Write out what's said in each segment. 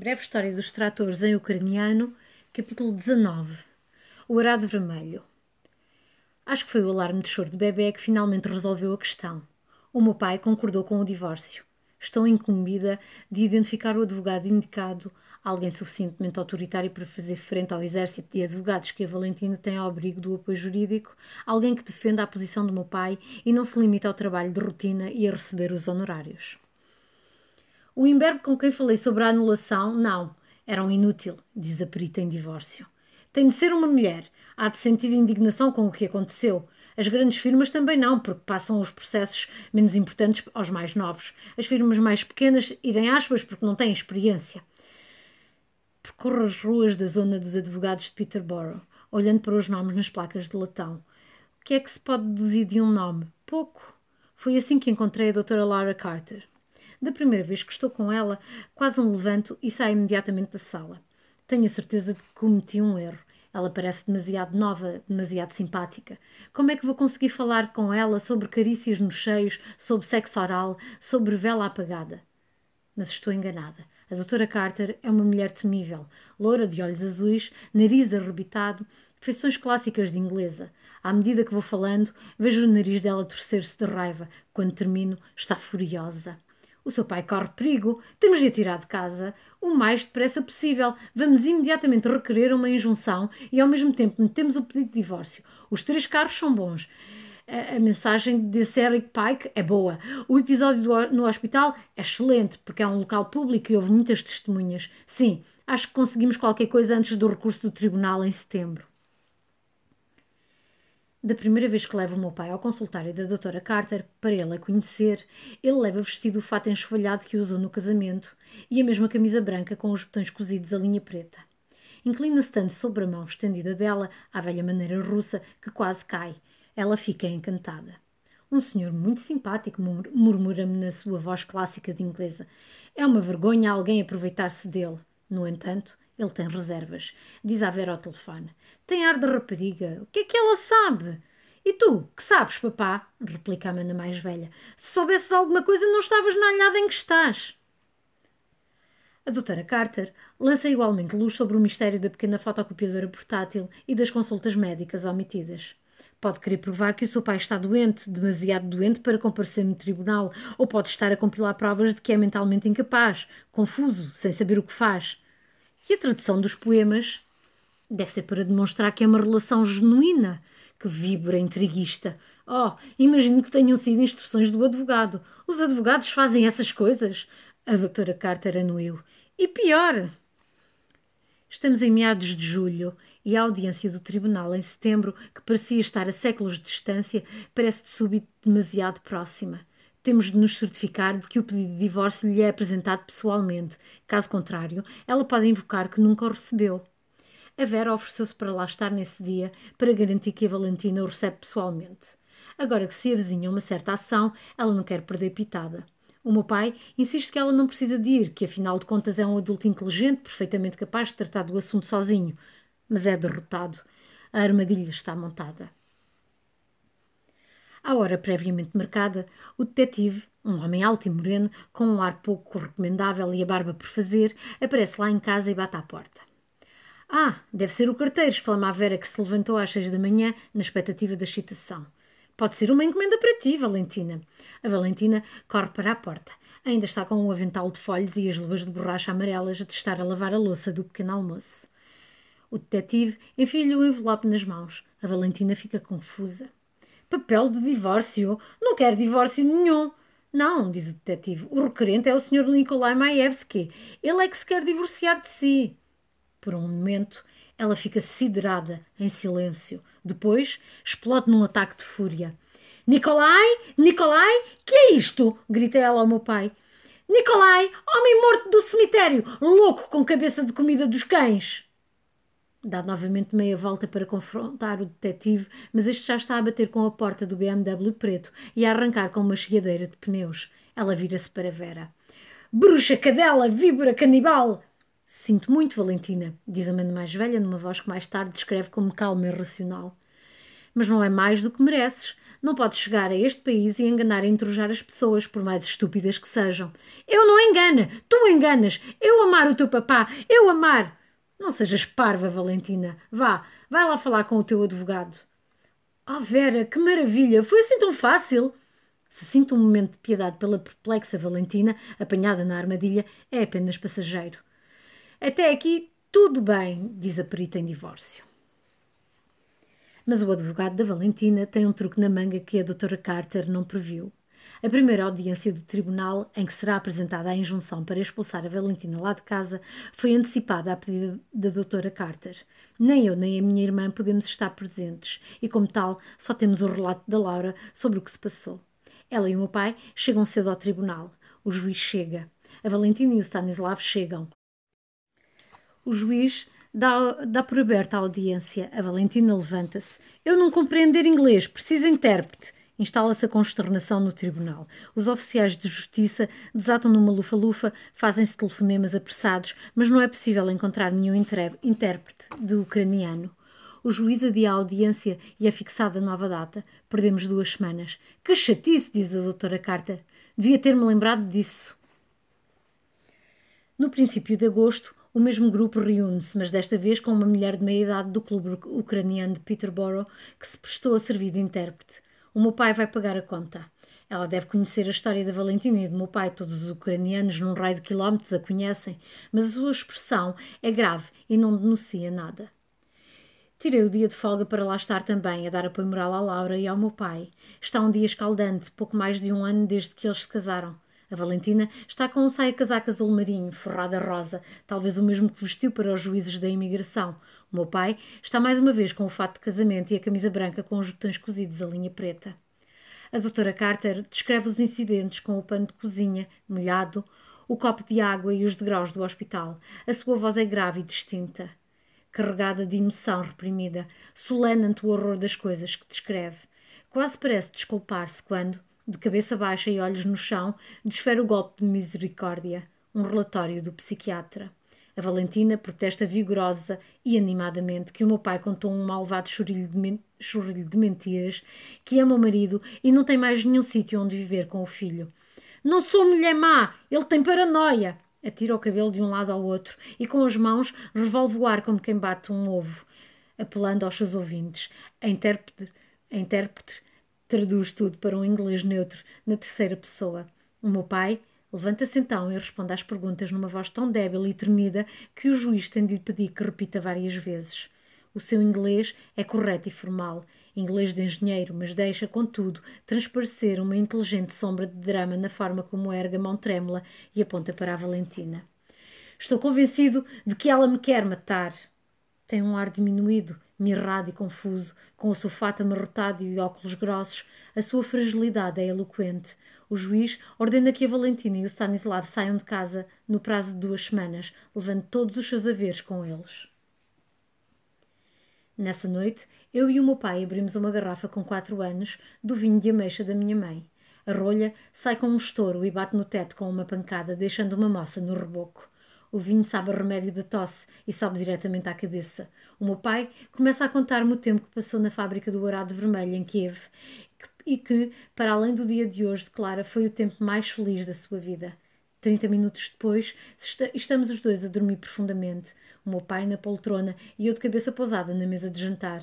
Breve História dos Tratores em Ucraniano, capítulo 19 O Arado Vermelho. Acho que foi o alarme de choro de bebê que finalmente resolveu a questão. O meu pai concordou com o divórcio. Estou incumbida de identificar o advogado indicado, alguém suficientemente autoritário para fazer frente ao exército de advogados que a Valentina tem ao abrigo do apoio jurídico, alguém que defenda a posição do meu pai e não se limita ao trabalho de rotina e a receber os honorários. O imberbe com quem falei sobre a anulação, não, era um inútil, diz a perita em divórcio. Tem de ser uma mulher. Há de sentir indignação com o que aconteceu. As grandes firmas também não, porque passam os processos menos importantes aos mais novos. As firmas mais pequenas, idem aspas, porque não têm experiência. Percorro as ruas da zona dos advogados de Peterborough, olhando para os nomes nas placas de latão. O que é que se pode deduzir de um nome? Pouco. Foi assim que encontrei a doutora Laura Carter. Da primeira vez que estou com ela, quase um levanto e saio imediatamente da sala. Tenho a certeza de que cometi um erro. Ela parece demasiado nova, demasiado simpática. Como é que vou conseguir falar com ela sobre carícias nos cheios, sobre sexo oral, sobre vela apagada? Mas estou enganada. A doutora Carter é uma mulher temível, loura de olhos azuis, nariz arrebitado, feições clássicas de inglesa. À medida que vou falando, vejo o nariz dela torcer-se de raiva. Quando termino, está furiosa. O seu pai corre perigo. Temos de a tirar de casa o mais depressa possível. Vamos imediatamente requerer uma injunção e, ao mesmo tempo, metemos o pedido de divórcio. Os três carros são bons. A, mensagem desse Eric Pike é boa. O episódio do, no hospital é excelente, porque é um local público e houve muitas testemunhas. Sim, acho que conseguimos qualquer coisa antes do recurso do tribunal em setembro. Da primeira vez que levo o meu pai ao consultório da doutora Carter para ele a conhecer, ele leva vestido o fato enxovalhado que usou no casamento e a mesma camisa branca com os botões cozidos a linha preta. Inclina-se tanto sobre a mão estendida dela, à velha maneira russa, que quase cai. Ela fica encantada. Um senhor muito simpático, murmura-me na sua voz clássica de inglesa. É uma vergonha alguém aproveitar-se dele. No entanto, ele tem reservas. Diz a Vera ao telefone. Tem ar de rapariga. O que é que ela sabe? E tu, que sabes, papá? replica a Amanda mais velha. Se soubesses alguma coisa, não estavas na alhada em que estás. A doutora Carter lança igualmente luz sobre o mistério da pequena fotocopiadora portátil e das consultas médicas omitidas. Pode querer provar que o seu pai está doente, demasiado doente para comparecer no tribunal, ou pode estar a compilar provas de que é mentalmente incapaz, confuso, sem saber o que faz. E a tradução dos poemas deve ser para demonstrar que é uma relação genuína, que vibra intriguista. Oh, imagino que tenham sido instruções do advogado. Os advogados fazem essas coisas. A doutora Carter anuiu. E pior. Estamos em meados de julho e a audiência do tribunal em setembro, que parecia estar a séculos de distância, parece de súbito demasiado próxima. Temos de nos certificar de que o pedido de divórcio lhe é apresentado pessoalmente. Caso contrário, ela pode invocar que nunca o recebeu. A Vera ofereceu-se para lá estar nesse dia para garantir que a Valentina o recebe pessoalmente. Agora que se avizinha uma certa ação, ela não quer perder pitada. O meu pai insiste que ela não precisa de ir, que afinal de contas é um adulto inteligente, perfeitamente capaz de tratar do assunto sozinho. Mas é derrotado. A armadilha está montada. À hora previamente marcada, o detetive, um homem alto e moreno, com um ar pouco recomendável e a barba por fazer, aparece lá em casa e bate à porta. Ah, deve ser o carteiro, exclama a Vera, que se levantou às seis da manhã, na expectativa da excitação. Pode ser uma encomenda para ti, Valentina. A Valentina corre para a porta. Ainda está com um avental de folhas e as luvas de borracha amarelas a testar a lavar a louça do pequeno almoço. O detetive enfia-lhe o envelope nas mãos. A Valentina fica confusa. Papel de divórcio? Não quero divórcio nenhum. Não, diz o detetive. O requerente é o Sr. Nikolai Maevsky. Ele é que se quer divorciar de si. Por um momento, ela fica siderada, em silêncio. Depois, explode num ataque de fúria. Nikolai! Nikolai! Que é isto? grita ela ao meu pai. Nikolai! Homem morto do cemitério! Louco com cabeça de comida dos cães! Dá novamente meia volta para confrontar o detetive, mas este já está a bater com a porta do BMW preto e a arrancar com uma chegadeira de pneus. Ela vira-se para Vera. Bruxa, cadela, víbora, canibal! Sinto muito, Valentina, diz a mãe mais velha numa voz que mais tarde descreve como calma e racional. Mas não é mais do que mereces. Não podes chegar a este país e enganar e entrujar as pessoas, por mais estúpidas que sejam. Eu não engana, tu enganas. Eu amar o teu papá, eu amar. Não sejas parva, Valentina. Vá, vai lá falar com o teu advogado. Oh, Vera, que maravilha! Foi assim tão fácil? Se sinto um momento de piedade pela perplexa Valentina, apanhada na armadilha, é apenas passageiro. Até aqui tudo bem, diz a perita em divórcio. Mas o advogado da Valentina tem um truque na manga que a doutora Carter não previu. A primeira audiência do tribunal, em que será apresentada a injunção para expulsar a Valentina lá de casa, foi antecipada a pedido da doutora Carter. Nem eu nem a minha irmã podemos estar presentes e, como tal, só temos o relato da Laura sobre o que se passou. Ela e o meu pai chegam cedo ao tribunal. O juiz chega. A Valentina e o Stanislav chegam. O juiz dá, dá por aberta a audiência. A Valentina levanta-se. Eu não compreender inglês, preciso intérprete. Instala-se a consternação no tribunal. Os oficiais de justiça desatam numa lufa-lufa, fazem-se telefonemas apressados, mas não é possível encontrar nenhum intérprete de ucraniano. O juiz adia a audiência e é fixada nova data. Perdemos duas semanas. Que chatice, diz a doutora Carter. Devia ter-me lembrado disso. No princípio de agosto, o mesmo grupo reúne-se, mas desta vez com uma mulher de meia idade do clube ucraniano de Peterborough que se prestou a servir de intérprete. O meu pai vai pagar a conta. Ela deve conhecer a história da Valentina e do meu pai. Todos os ucranianos, num raio de quilómetros, a conhecem, mas a sua expressão é grave e não denuncia nada. Tirei o dia de folga para lá estar também, a dar apoio moral à Laura e ao meu pai. Está um dia escaldante, pouco mais de um ano desde que eles se casaram. A Valentina está com um saia-casaco azul marinho, forrada rosa, talvez o mesmo que vestiu para os juízes da imigração. O meu pai está mais uma vez com o fato de casamento e a camisa branca com os botões cozidos a linha preta. A doutora Carter descreve os incidentes com o pano de cozinha, molhado, o copo de água e os degraus do hospital. A sua voz é grave e distinta, carregada de emoção reprimida, solene ante o horror das coisas que descreve. Quase parece desculpar-se quando, de cabeça baixa e olhos no chão, desfere o golpe de misericórdia, um relatório do psiquiatra. A Valentina protesta vigorosa e animadamente que o meu pai contou um malvado chorilho de, chorilho de mentiras, que ama o marido e não tem mais nenhum sítio onde viver com o filho. Não sou mulher má, ele tem paranoia. Atira o cabelo de um lado ao outro e com as mãos revolve o ar como quem bate um ovo, apelando aos seus ouvintes. A intérprete, a intérprete Traduz tudo para um inglês neutro, na terceira pessoa. O meu pai levanta-se então e responde às perguntas numa voz tão débil e tremida que o juiz tem de lhe pedir que repita várias vezes. O seu inglês é correto e formal, inglês de engenheiro, mas deixa, contudo, transparecer uma inteligente sombra de drama na forma como ergue a mão trêmula e aponta para a Valentina. Estou convencido de que ela me quer matar. Tem um ar diminuído mirrado e confuso, com o seu fato amarrotado e óculos grossos, a sua fragilidade é eloquente. O juiz ordena que a Valentina e o Stanislav saiam de casa no prazo de duas semanas, levando todos os seus haveres com eles. Nessa noite, eu e o meu pai abrimos uma garrafa com quatro anos do vinho de ameixa da minha mãe. A rolha sai com um estouro e bate no teto com uma pancada, deixando uma moça no reboco. O vinho sabe a remédio da tosse e sobe diretamente à cabeça. O meu pai começa a contar-me o tempo que passou na fábrica do Arado Vermelho, em Kiev, e que, para além do dia de hoje, declara, foi o tempo mais feliz da sua vida. Trinta minutos depois, estamos os dois a dormir profundamente. O meu pai na poltrona e eu de cabeça pousada na mesa de jantar.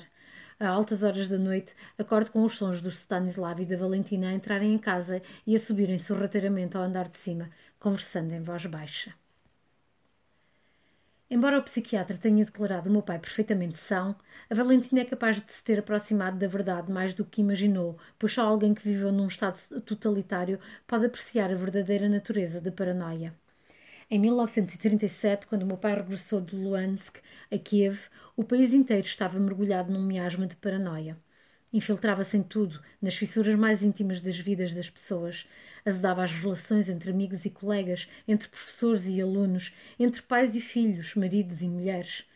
A altas horas da noite, acordo com os sons do Stanislav e da Valentina a entrarem em casa e a subirem sorrateiramente ao andar de cima, conversando em voz baixa. Embora o psiquiatra tenha declarado o meu pai perfeitamente são, a Valentina é capaz de se ter aproximado da verdade mais do que imaginou, pois só alguém que viveu num estado totalitário pode apreciar a verdadeira natureza da paranoia. Em 1937, quando meu pai regressou de Luhansk a Kiev, o país inteiro estava mergulhado num miasma de paranoia. Infiltrava-se em tudo, nas fissuras mais íntimas das vidas das pessoas. Azedava as relações entre amigos e colegas, entre professores e alunos, entre pais e filhos, maridos e mulheres.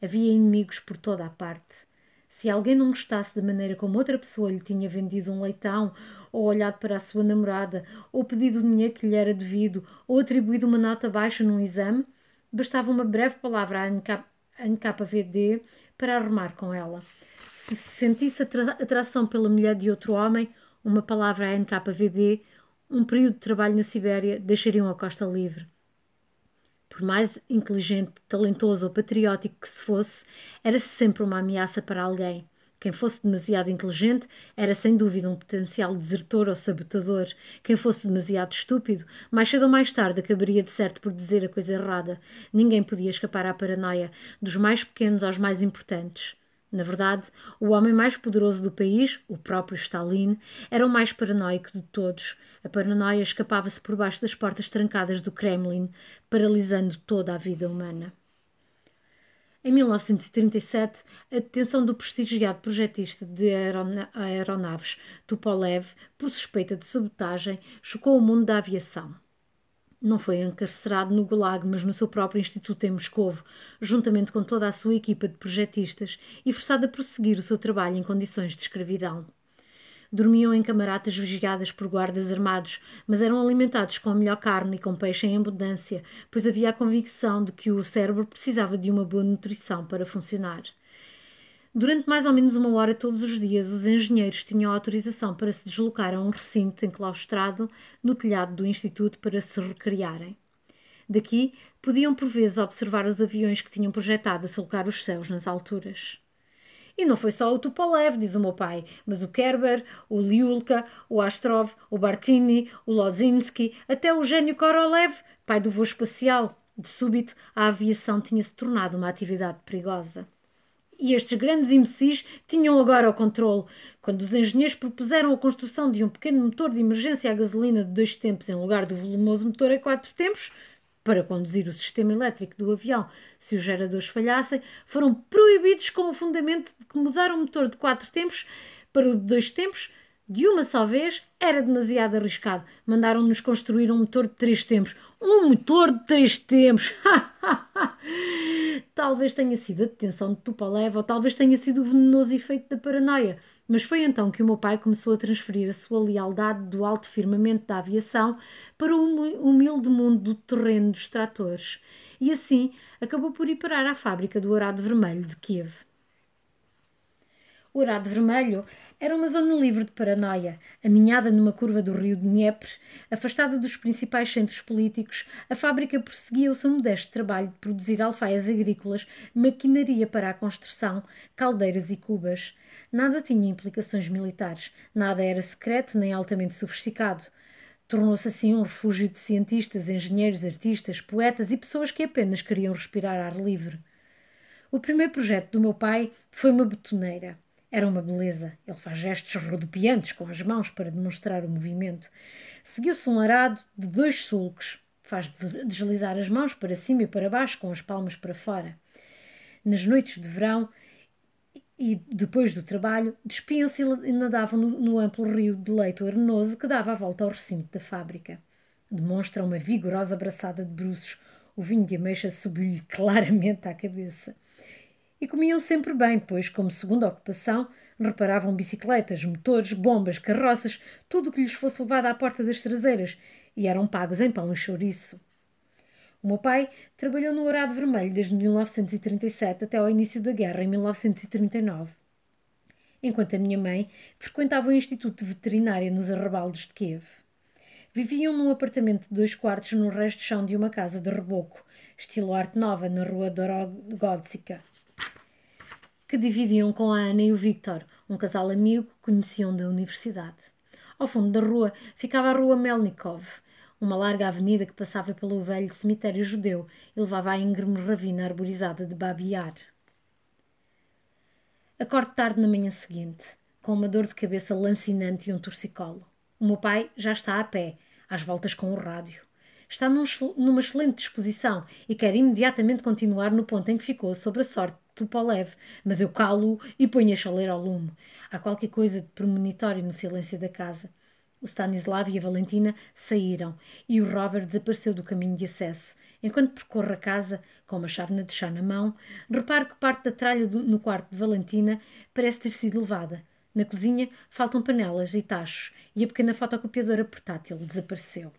Havia inimigos por toda a parte. Se alguém não gostasse da maneira como outra pessoa lhe tinha vendido um leitão, ou olhado para a sua namorada, ou pedido o dinheiro que lhe era devido, ou atribuído uma nota baixa num exame, bastava uma breve palavra à NKVD para arrumar com ela. Se sentisse atração pela mulher de outro homem, uma palavra a NKVD, um período de trabalho na Sibéria, deixariam a costa livre. Por mais inteligente, talentoso ou patriótico que se fosse, era sempre uma ameaça para alguém. Quem fosse demasiado inteligente era sem dúvida um potencial desertor ou sabotador. Quem fosse demasiado estúpido, mais cedo ou mais tarde acabaria de certo por dizer a coisa errada. Ninguém podia escapar à paranoia, dos mais pequenos aos mais importantes. Na verdade, o homem mais poderoso do país, o próprio Stalin, era o mais paranoico de todos. A paranoia escapava-se por baixo das portas trancadas do Kremlin, paralisando toda a vida humana. Em 1937, a detenção do prestigiado projetista de aeronaves Tupolev por suspeita de sabotagem chocou o mundo da aviação. Não foi encarcerado no Gulag, mas no seu próprio instituto em Moscovo, juntamente com toda a sua equipa de projetistas, e forçado a prosseguir o seu trabalho em condições de escravidão. Dormiam em camaratas vigiadas por guardas armados, mas eram alimentados com a melhor carne e com peixe em abundância, pois havia a convicção de que o cérebro precisava de uma boa nutrição para funcionar. Durante mais ou menos uma hora todos os dias, os engenheiros tinham autorização para se deslocar a um recinto enclaustrado no telhado do Instituto para se recriarem. Daqui podiam por vezes observar os aviões que tinham projetado a sulcar os céus nas alturas. E não foi só o Tupolev, diz o meu pai, mas o Kerber, o Liulka, o Astrov, o Bartini, o Lozinski, até o gênio Korolev, pai do voo espacial. De súbito, a aviação tinha-se tornado uma atividade perigosa. E estes grandes imbecis tinham agora o controle. Quando os engenheiros propuseram a construção de um pequeno motor de emergência a gasolina de dois tempos em lugar do volumoso motor a quatro tempos, para conduzir o sistema elétrico do avião se os geradores falhassem, foram proibidos com o fundamento de que mudar o motor de quatro tempos para o de dois tempos de uma só vez era demasiado arriscado. Mandaram-nos construir um motor de três tempos. Um motor de três tempos! talvez tenha sido a detenção de Tupolev ou talvez tenha sido o venenoso efeito da paranoia. Mas foi então que o meu pai começou a transferir a sua lealdade do alto firmamento da aviação para o humilde mundo do terreno dos tratores. E assim acabou por ir parar à fábrica do Arado Vermelho de Kiev. O Arado Vermelho era uma zona livre de paranoia, aninhada numa curva do rio Dnieper, afastada dos principais centros políticos, a fábrica prosseguia o seu modesto trabalho de produzir alfaias agrícolas, maquinaria para a construção, caldeiras e cubas. Nada tinha implicações militares, nada era secreto nem altamente sofisticado. Tornou-se assim um refúgio de cientistas, engenheiros, artistas, poetas e pessoas que apenas queriam respirar ar livre. O primeiro projeto do meu pai foi uma betoneira. Era uma beleza. Ele faz gestos rodopiantes com as mãos para demonstrar o movimento. Seguiu-se um arado de dois sulcos. Faz deslizar as mãos para cima e para baixo, com as palmas para fora. Nas noites de verão e depois do trabalho, despiam-se e nadavam no, no amplo rio de leito arenoso que dava a volta ao recinto da fábrica. Demonstra uma vigorosa abraçada de bruços. O vinho de ameixa subiu-lhe claramente à cabeça. E comiam sempre bem, pois, como segunda ocupação, reparavam bicicletas, motores, bombas, carroças, tudo o que lhes fosse levado à porta das traseiras, e eram pagos em pão e chouriço. O meu pai trabalhou no Arado Vermelho desde 1937 até ao início da guerra, em 1939. Enquanto a minha mãe frequentava o Instituto de Veterinária nos arrabaldos de Kiev. Viviam num apartamento de dois quartos no resto de chão de uma casa de reboco, estilo arte nova, na rua Dorogodzica que dividiam com a Ana e o Victor, um casal amigo que conheciam da universidade. Ao fundo da rua ficava a Rua Melnikov, uma larga avenida que passava pelo velho cemitério judeu e levava à íngreme ravina arborizada de Babiar. Acordo tarde na manhã seguinte, com uma dor de cabeça lancinante e um torcicolo. O meu pai já está a pé, às voltas com o rádio. Está num, numa excelente disposição e quer imediatamente continuar no ponto em que ficou sobre a sorte Tupolev, mas eu calo e ponho a chaleira ao lume. Há qualquer coisa de premonitório no silêncio da casa. O Stanislav e a Valentina saíram e o Robert desapareceu do caminho de acesso. Enquanto percorro a casa, com uma chávena de chá na mão, reparo que parte da tralha do, no quarto de Valentina parece ter sido levada. Na cozinha faltam panelas e tachos e a pequena fotocopiadora portátil desapareceu.